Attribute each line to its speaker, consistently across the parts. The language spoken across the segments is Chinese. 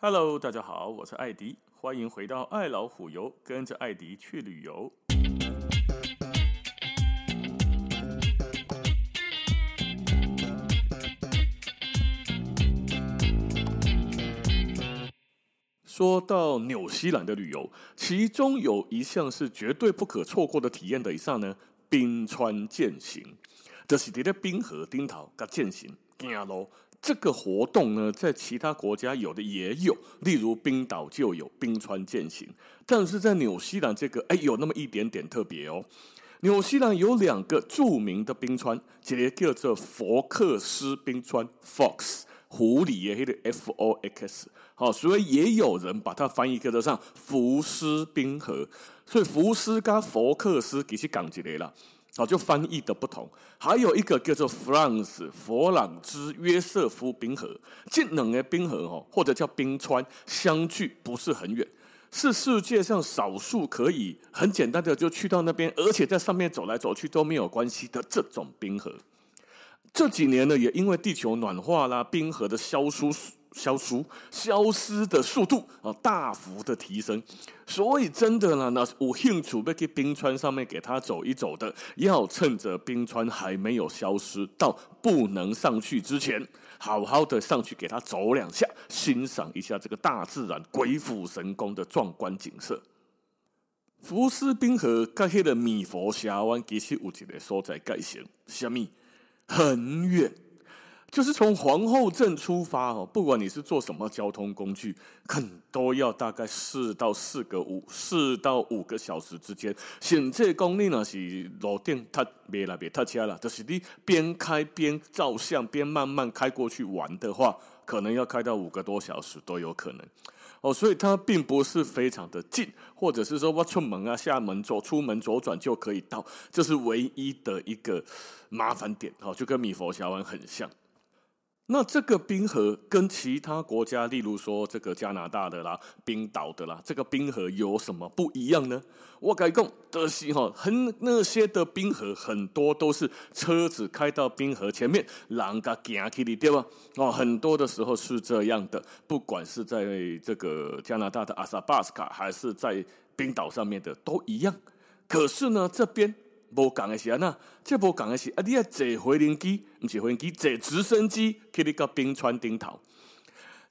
Speaker 1: Hello，大家好，我是艾迪，欢迎回到爱老虎游，跟着艾迪去旅游。说到纽西兰的旅游，其中有一项是绝对不可错过的体验的，以上呢，冰川健行，就是在冰河顶头甲健行行路。这个活动呢，在其他国家有的也有，例如冰岛就有冰川健行，但是在纽西兰这个，哎，有那么一点点特别哦。纽西兰有两个著名的冰川，一个叫做佛克斯冰川 （Fox），狐狸的那个 F O X，好，所以也有人把它翻译叫做福斯冰河，所以福斯跟佛克斯其实讲一个啦。早就翻译的不同，还有一个叫做 France 佛朗兹约瑟夫冰河，这两个冰河哦，或者叫冰川，相距不是很远，是世界上少数可以很简单的就去到那边，而且在上面走来走去都没有关系的这种冰河。这几年呢，也因为地球暖化啦，冰河的消疏。消除消失的速度啊，大幅的提升，所以真的呢，那有兴趣要去冰川上面给他走一走的，要趁着冰川还没有消失到不能上去之前，好好的上去给他走两下，欣赏一下这个大自然鬼斧神工的壮观景色。福斯冰河跟那个米佛峡湾其实有一个所在介绍，什么？很远。就是从皇后镇出发哦，不管你是坐什么交通工具，很都要大概四到四个五四到五个小时之间。现在公里呢是路顶，它别来别他车了，就是你边开边照相，边慢慢开过去玩的话，可能要开到五个多小时都有可能哦。所以它并不是非常的近，或者是说我出门啊、下门走、出门左转就可以到，这是唯一的一个麻烦点哦，就跟米佛峡湾很像。那这个冰河跟其他国家，例如说这个加拿大的啦、冰岛的啦，这个冰河有什么不一样呢？我跟你讲的是哈，很那些的冰河很多都是车子开到冰河前面，人家行起来对吧？哦，很多的时候是这样的，不管是在这个加拿大的阿萨巴斯卡，还是在冰岛上面的都一样。可是呢，这边。无讲的是安那，这无讲的是啊！你要坐飞轮机，不是飞轮机，坐直升机去你个冰川顶头。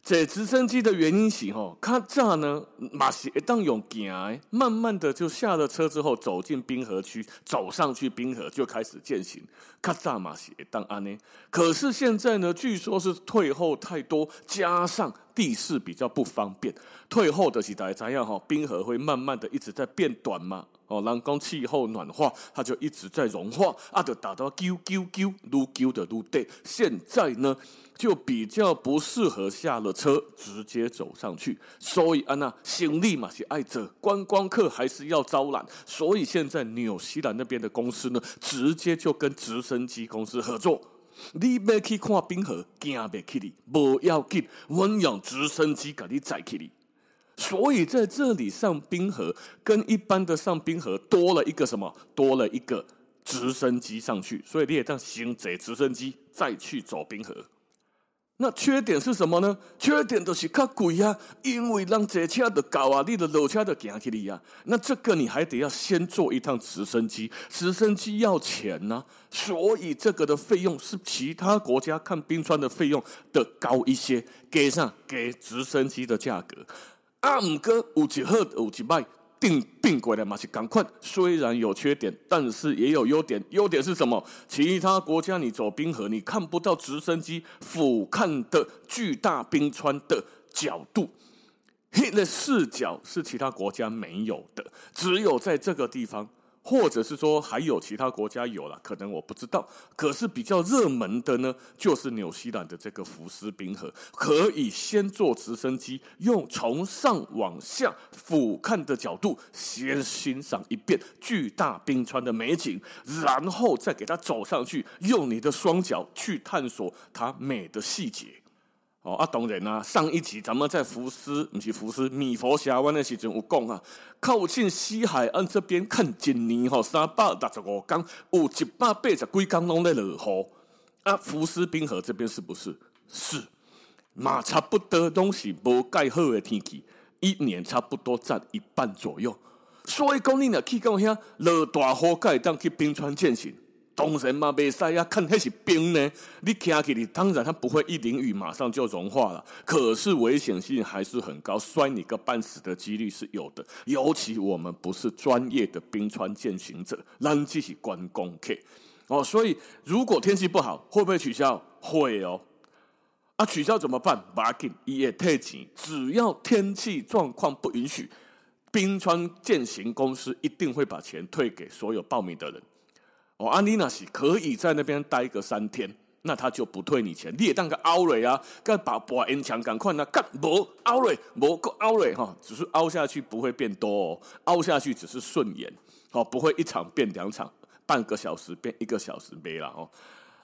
Speaker 1: 坐直升机的原因是吼，较早呢，嘛是会当用行诶，慢慢的就下了车之后，走进冰河区，走上去冰河就开始践行。较早嘛是会当安呢，可是现在呢，据说是退后太多，加上地势比较不方便，退后的是大家知影吼，冰河会慢慢的一直在变短嘛。哦，人工气候暖化，它就一直在融化，啊，就打到啾啾啾，撸啾的撸对。现在呢，就比较不适合下了车直接走上去，所以啊，那行李嘛是爱着观光客还是要招揽，所以现在纽西兰那边的公司呢，直接就跟直升机公司合作，你要去看冰河，行不起你，不要紧，我用直升机给你载起你。所以在这里上冰河，跟一般的上冰河多了一个什么？多了一个直升机上去，所以你也当先坐直升机再去走冰河。那缺点是什么呢？缺点就是较贵啊，因为让坐车的高啊，你的落车的行起来啊。那这个你还得要先坐一趟直升机，直升机要钱呐、所以这个的费用是其他国家看冰川的费用的高一些，给上给直升机的价格。啊，五哥五级赫五级麦定并过来嘛，是赶快，虽然有缺点，但是也有优点。优点是什么？其他国家你走冰河，你看不到直升机俯瞰的巨大冰川的角度，那个视角是其他国家没有的，只有在这个地方。或者是说还有其他国家有了，可能我不知道。可是比较热门的呢，就是纽西兰的这个福斯冰河，可以先坐直升机，用从上往下俯瞰的角度，先欣赏一遍巨大冰川的美景，然后再给它走上去，用你的双脚去探索它美的细节。哦啊，当然啦，上一集咱们在福斯，不是福斯，米佛峡湾的时阵有讲啊，靠近西海岸这边看一年吼，三百六十五天，有一百八十几天拢在落雨。啊，福斯冰河这边是不是？是，嘛差不多都是无盖好的天气，一年差不多占一半左右。所以讲你若去到遐落大雨，盖当去冰川健行。当然嘛，袂使啊，看那是冰呢。你骑起来，当然它不会一淋雨马上就融化了，可是危险性还是很高，摔你个半死的几率是有的。尤其我们不是专业的冰川践行者，咱只是观光客哦。所以如果天气不好，会不会取消？会哦。啊，取消怎么办？不要紧，也退钱。只要天气状况不允许，冰川践行公司一定会把钱退给所有报名的人。哦，安妮娜是可以在那边待个三天，那他就不退你钱。你也当个凹瑞啊，该把把烟枪赶快呢，干不凹瑞，不个凹瑞哈，只是凹下去不会变多哦，凹下去只是顺延，哦，不会一场变两场，半个小时变一个小时没了哦。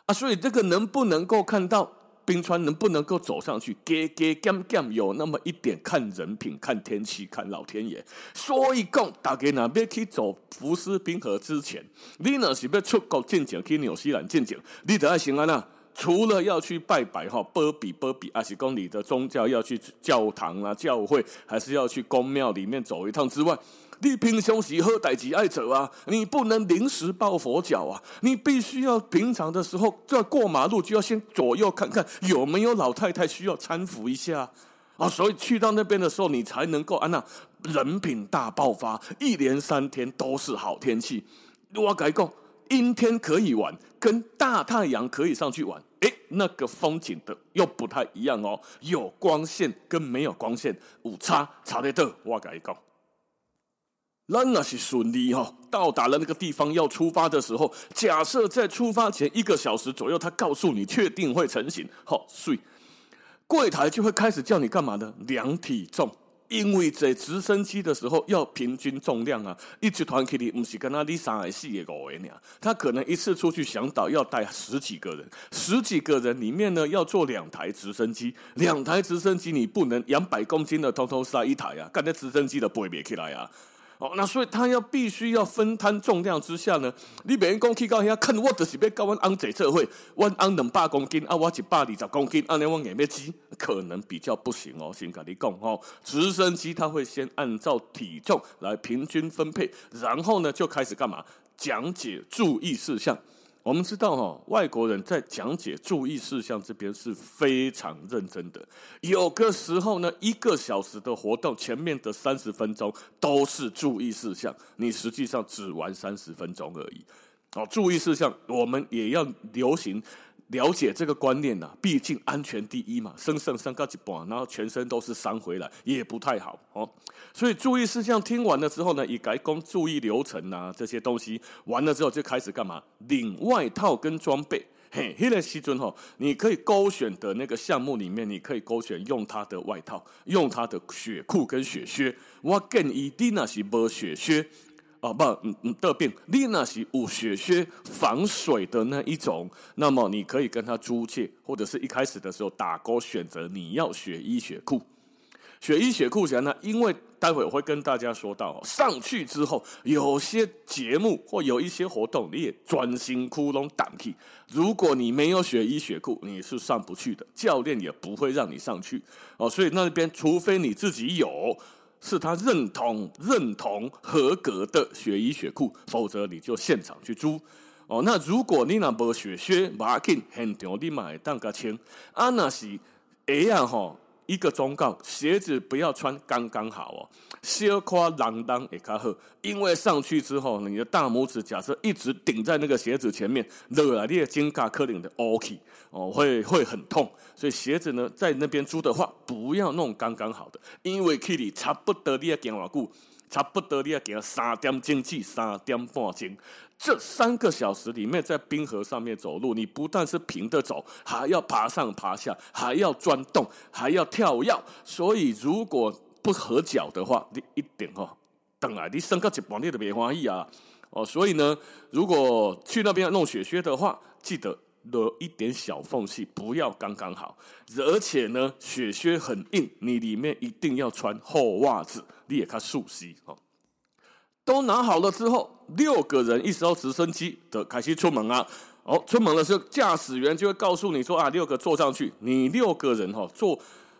Speaker 1: 啊，所以这个能不能够看到？冰川能不能够走上去？给给 gam gam 有那么一点看人品、看天气、看老天爷。所以讲，大家那边去走福斯冰河之前，你呢是要出国见景，去纽西兰见景，你得要行啊那。除了要去拜拜哈，波比波比，还是讲你的宗教要去教堂啊、教会，还是要去宫庙里面走一趟之外。你平常时好代志爱走啊，你不能临时抱佛脚啊！你必须要平常的时候，就要过马路就要先左右看看有没有老太太需要搀扶一下啊！所以去到那边的时候，你才能够啊那人品大爆发，一连三天都是好天气。我改讲，阴天可以玩，跟大太阳可以上去玩，诶，那个风景的又不太一样哦。有光线跟没有光线，有差差得多。我改讲。那那是顺利哈，到达了那个地方要出发的时候，假设在出发前一个小时左右，他告诉你确定会成行，好，所以柜台就会开始叫你干嘛呢？量体重，因为在直升机的时候要平均重量啊，一集团体里不是跟他你三个四个五个人，他可能一次出去想导要带十几个人，十几个人里面呢要坐两台直升机，两台直升机你不能两百公斤的通通塞一台啊，干那直升机都背不起来啊。哦，那所以他要必须要分摊重量之下呢，你别人讲去到遐看我就是要跟阮翁坐做伙，阮翁两百公斤啊，我一百二十公斤，安尼我硬要挤，可能比较不行哦。先跟你讲哦，直升机它会先按照体重来平均分配，然后呢就开始干嘛？讲解注意事项。我们知道哈，外国人在讲解注意事项这边是非常认真的。有个时候呢，一个小时的活动，前面的三十分钟都是注意事项，你实际上只玩三十分钟而已。哦，注意事项，我们也要流行。了解这个观念呐、啊，毕竟安全第一嘛。升升升高几半，然后全身都是伤回来，也不太好哦。所以注意事项听完了之后呢，以改工注意流程啊这些东西完了之后，就开始干嘛？领外套跟装备。嘿，那个时阵吼，你可以勾选的那个项目里面，你可以勾选用它的外套，用它的雪裤跟雪靴。我建议你那是无雪靴。哦，不，嗯嗯，得病。你那是有雪靴防水的那一种，那么你可以跟他租借，或者是一开始的时候打勾选择你要雪衣雪裤。雪衣雪裤前呢，因为待会我会跟大家说到，上去之后有些节目或有一些活动，你也专心窟窿挡气。如果你没有雪衣雪裤，你是上不去的，教练也不会让你上去。哦，所以那边除非你自己有。是他认同认同合格的血衣血库，否则你就现场去租哦。那如果你那无雪靴，马紧现场你买当个穿。啊，那是哎呀吼。一个忠告：鞋子不要穿刚刚好哦，小夸浪当也较好。因为上去之后，你的大拇指假设一直顶在那个鞋子前面，落来你的肩胛可能的 OK 哦，会会很痛。所以鞋子呢，在那边租的话，不要弄刚刚好的，因为 K 里差不多你要行偌久，差不多你要行三点钟至三点半钟。这三个小时里面，在冰河上面走路，你不但是平的走，还要爬上爬下，还要钻洞，还要跳跃。所以，如果不合脚的话，你一点哦，等来你升个一半你都别欢喜啊！哦，所以呢，如果去那边弄雪靴的话，记得留一点小缝隙，不要刚刚好。而且呢，雪靴很硬，你里面一定要穿厚袜子，你也看熟悉哦。都拿好了之后，六个人一艘直升机的开始出门啊！哦，出门的时候，驾驶员就会告诉你说啊，六个坐上去，你六个人哈、哦、坐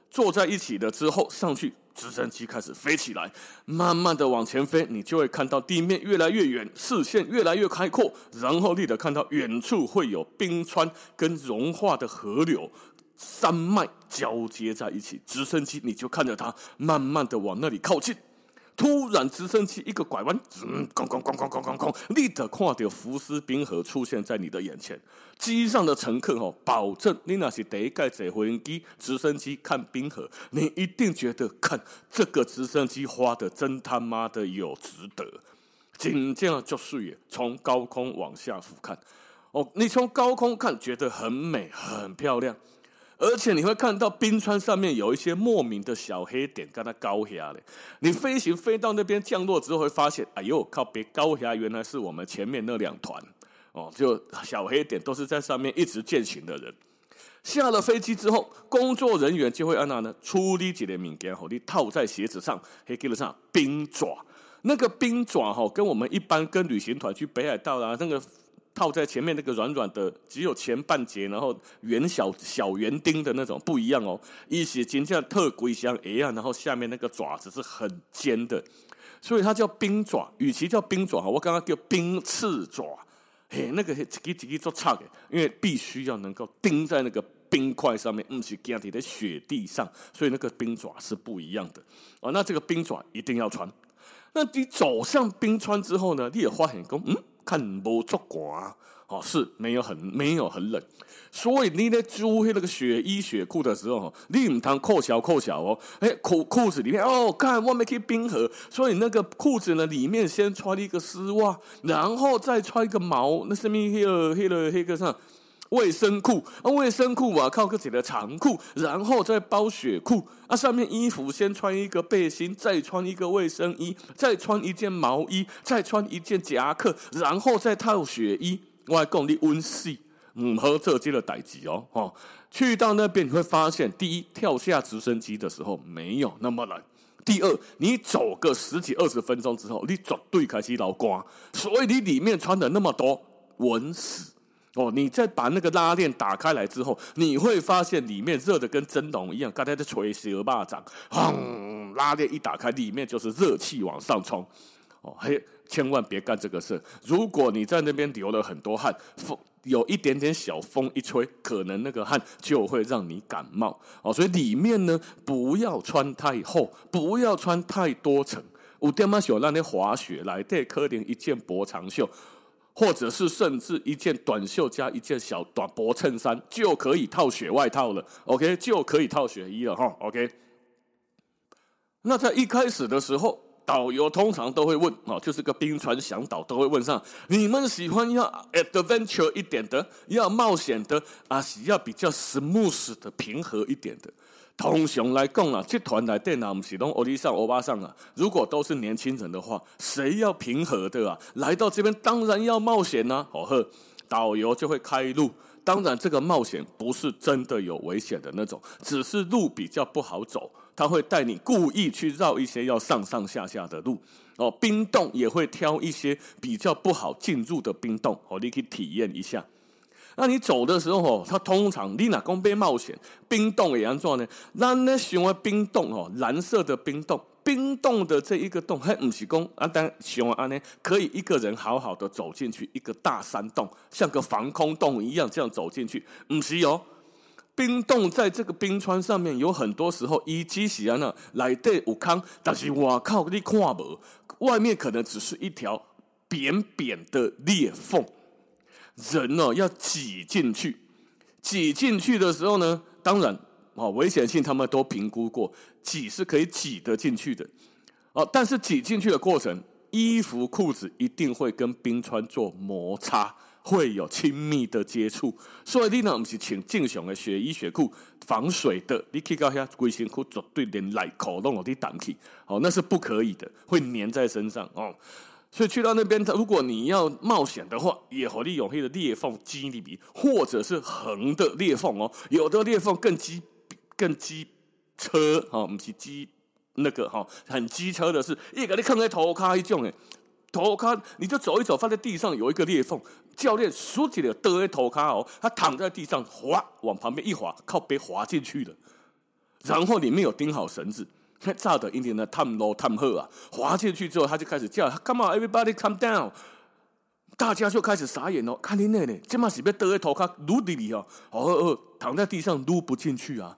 Speaker 1: 坐在一起了之后上去，直升机开始飞起来，慢慢的往前飞，你就会看到地面越来越远，视线越来越开阔，然后立刻看到远处会有冰川跟融化的河流。山脉交接在一起，直升机你就看着它慢慢的往那里靠近。突然，直升机一个拐弯，嗯，咣咣咣咣咣咣咣，立刻看到福斯冰河出现在你的眼前。机上的乘客哦，保证你那是第一架坐飞机、直升机看冰河，你一定觉得看这个直升机花的真他妈的有值得。紧接着就是从高空往下俯瞰，哦，你从高空看觉得很美、很漂亮。而且你会看到冰川上面有一些莫名的小黑点，跟它高下嘞。你飞行飞到那边降落之后，会发现，哎呦，靠别高下，原来是我们前面那两团哦，就小黑点都是在上面一直践行的人。下了飞机之后，工作人员就会按那呢，处理几的物件，好，你套在鞋子上，可以给得上冰爪。那个冰爪哈，跟我们一般跟旅行团去北海道啊，那个。套在前面那个软软的，只有前半截，然后圆小小圆钉的那种不一样哦。一些金价特贵香一样，然后下面那个爪子是很尖的，所以它叫冰爪。与其叫冰爪，我刚刚叫冰刺爪。嘿，那个是叽叽叽做差的，因为必须要能够钉在那个冰块上面，不是钉在雪地上，所以那个冰爪是不一样的。哦，那这个冰爪一定要穿。那你走上冰川之后呢？你也发现说，嗯。看不足寒，哦，是没有很没有很冷，所以你在租那个雪衣雪裤的时候，你唔通扣小扣小哦，哎，裤裤子里面哦，看外面可以冰河，所以那个裤子呢，里面先穿一个丝袜，然后再穿一个毛，那上面黑了黑了黑个上。卫生裤啊，卫生裤啊，靠自己的长裤，然后再包雪裤啊。上面衣服先穿一个背心，再穿一个卫生衣，再穿一件毛衣，再穿一件夹克，然后再套雪衣。我还讲你温习，唔好做这个代志哦。哦，去到那边你会发现，第一，跳下直升机的时候没有那么冷；第二，你走个十几二十分钟之后，你绝对开始流汗，所以你里面穿的那么多，稳死。哦，你再把那个拉链打开来之后，你会发现里面热的跟蒸笼一样，刚才在捶蛇巴掌，轰！拉链一打开，里面就是热气往上冲。哦，嘿，千万别干这个事。如果你在那边流了很多汗，风有一点点小风一吹，可能那个汗就会让你感冒。哦，所以里面呢，不要穿太厚，不要穿太多层。有点嘛想让你滑雪来，带可能一件薄长袖。或者是甚至一件短袖加一件小短薄衬衫就可以套雪外套了，OK，就可以套雪衣了哈，OK。那在一开始的时候，导游通常都会问，哦，就是个冰川向导都会问上，你们喜欢要 adventure 一点的，要冒险的，啊是要比较 smooth 的平和一点的？通常来讲啊，这团来电脑不是拢欧里桑欧巴桑啊。如果都是年轻人的话，谁要平和的啊？来到这边当然要冒险呐、啊。好呵，导游就会开路。当然，这个冒险不是真的有危险的那种，只是路比较不好走。他会带你故意去绕一些要上上下下的路。哦，冰洞也会挑一些比较不好进入的冰洞，哦，你可以体验一下。那你走的时候哦，它通常你哪公被冒险，冰洞也安怎呢？那那喜欢冰洞哦，蓝色的冰洞，冰洞的这一个洞还不是讲啊，但喜欢安呢，可以一个人好好的走进去一个大山洞，像个防空洞一样这样走进去，唔是哦。冰冻在这个冰川上面有很多时候一积起来呢，来对有坑，但是我靠你看不，外面可能只是一条扁扁的裂缝。人哦，要挤进去，挤进去的时候呢，当然哦，危险性他们都评估过，挤是可以挤得进去的哦。但是挤进去的过程，衣服裤子一定会跟冰川做摩擦，会有亲密的接触。所以你呢，不是穿正常的雪衣雪裤防水的，你去到遐规身躯绝对连内裤都有滴胆气，哦，那是不可以的，会粘在身上哦。所以去到那边，如果你要冒险的话，也和你有黑的裂缝机里比，或者是横的裂缝哦，有的裂缝更机更机车哦，不是机那个哈，很机车的是，一个你看在头卡一种诶，头卡你就走一走，发现地上有一个裂缝，教练竖起了德头卡哦，他躺在地上滑，往旁边一滑，靠背滑进去了。然后里面有钉好绳子，炸的一点的探罗探鹤啊，滑进去之后他就开始叫，Come on everybody come down，大家就开始傻眼哦，看你那里，这嘛是被德头卡撸里里哦，哦哦，躺在地上撸不进去啊。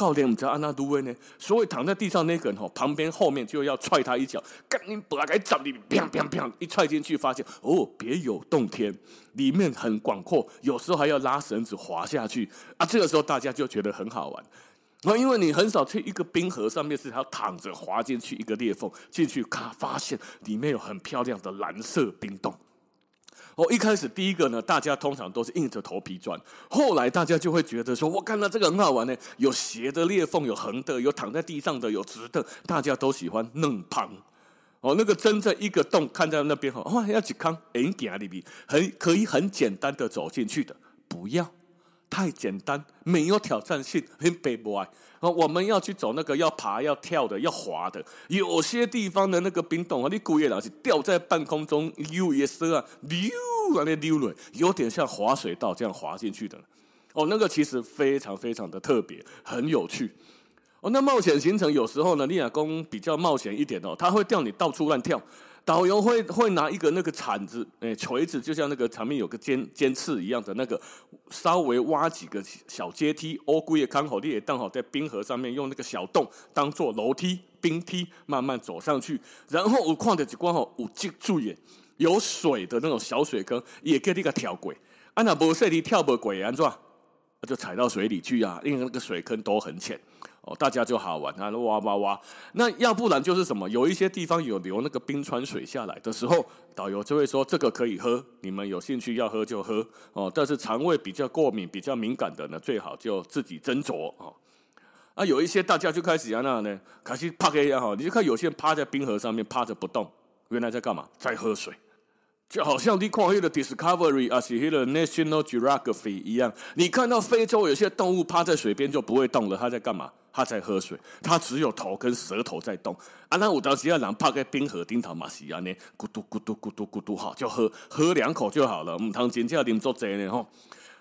Speaker 1: 教练，我们知道安娜都威呢，所以躺在地上那个人吼，旁边后面就要踹他一脚，赶紧把他给砸里，砰砰砰，一踹进去，发现哦，别有洞天，里面很广阔，有时候还要拉绳子滑下去啊。这个时候大家就觉得很好玩，啊，因为你很少去一个冰河上面是要躺着滑进去一个裂缝进去，咔，发现里面有很漂亮的蓝色冰洞。哦，一开始第一个呢，大家通常都是硬着头皮转。后来大家就会觉得说，我看到这个很好玩呢，有斜的裂缝，有横的，有躺在地上的，有直的，大家都喜欢弄旁。哦，那个真正一个洞看在那边哈，哇，要去看，哎，点里边很可以很简单的走进去的，不要。太简单，没有挑战性，很悲哀。我们要去走那个要爬、要跳的、要滑的。有些地方的那个冰洞啊，你故意老是吊在半空中，溜也是啊，溜啊那溜了，有点像滑水道这样滑进去的。哦，那个其实非常非常的特别，很有趣。哦，那冒险行程有时候呢，你亚公比较冒险一点哦，他会吊你到处乱跳。导游会会拿一个那个铲子，诶，锤子，就像那个旁边有个尖尖刺一样的那个，稍微挖几个小阶梯，乌龟也刚好，你也刚好在冰河上面用那个小洞当做楼梯、冰梯，慢慢走上去。然后我看的几关吼，有记住眼，有水的那种小水坑，也给你个跳轨。啊，那不是你跳不轨，安怎？就踩到水里去啊，因为那个水坑都很浅。哦，大家就好玩啊，哇哇哇。那要不然就是什么？有一些地方有流那个冰川水下来的时候，导游就会说这个可以喝，你们有兴趣要喝就喝哦。但是肠胃比较过敏、比较敏感的呢，最好就自己斟酌哦。啊，有一些大家就开始啊那呢，开始趴个呀哈，你就看有些人趴在冰河上面趴着不动，原来在干嘛？在喝水。就好像你看那个 Discovery 啊，是那个 National Geography 一样，你看到非洲有些动物趴在水边就不会动了，它在干嘛？它在喝水，它只有头跟舌头在动。啊，那我当时要让趴在冰河顶头嘛是安尼，咕嘟咕嘟咕嘟咕嘟，好就喝喝两口就好了。唔通真正啉足济呢吼。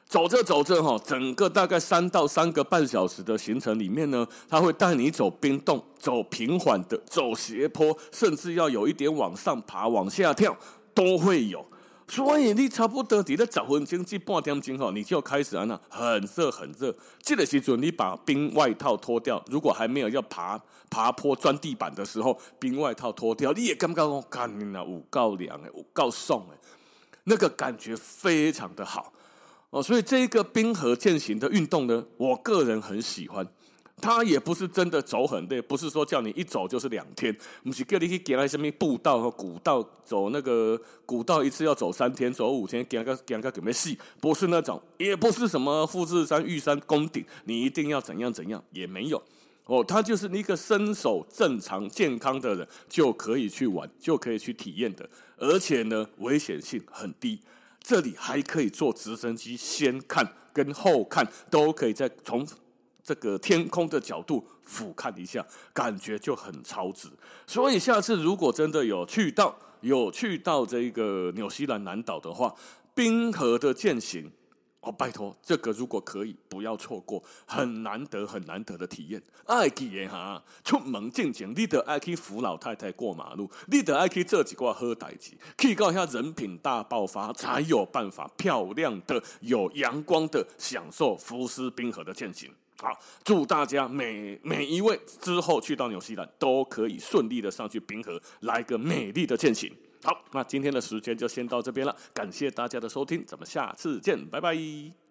Speaker 1: 走着走着哈，整个大概三到三个半小时的行程里面呢，他会带你走冰洞，走平缓的，走斜坡，甚至要有一点往上爬、往下跳。都会有，所以你差不多在了十分钟至半点钟后，你就开始啊，那很热很热。这个时候你把冰外套脱掉，如果还没有要爬爬坡钻地板的时候，冰外套脱掉，你也感觉哦，干啊，有够凉诶，有够爽诶，那个感觉非常的好哦。所以这一个冰河健行的运动呢，我个人很喜欢。他也不是真的走很累，不是说叫你一走就是两天，不是叫你去给那什么步道和古道走那个古道一次要走三天，走五天，给个给个准备细，不是那种，也不是什么富士山、玉山宫顶，你一定要怎样怎样也没有哦，他就是一个身手正常健康的人就可以去玩，就可以去体验的，而且呢危险性很低，这里还可以坐直升机先看跟后看都可以再从。这个天空的角度俯瞰一下，感觉就很超值。所以下次如果真的有去到有去到这个纽西兰南岛的话，冰河的践行，哦，拜托，这个如果可以，不要错过，很难得很难得的体验。爱记的哈，出门进前，你得爱去扶老太太过马路，你得爱去做几挂好代志，提高一下人品大爆发，才有办法漂亮的、有阳光的享受福斯冰河的践行。好，祝大家每每一位之后去到纽西兰都可以顺利的上去冰河，来个美丽的践行。好，那今天的时间就先到这边了，感谢大家的收听，咱们下次见，拜拜。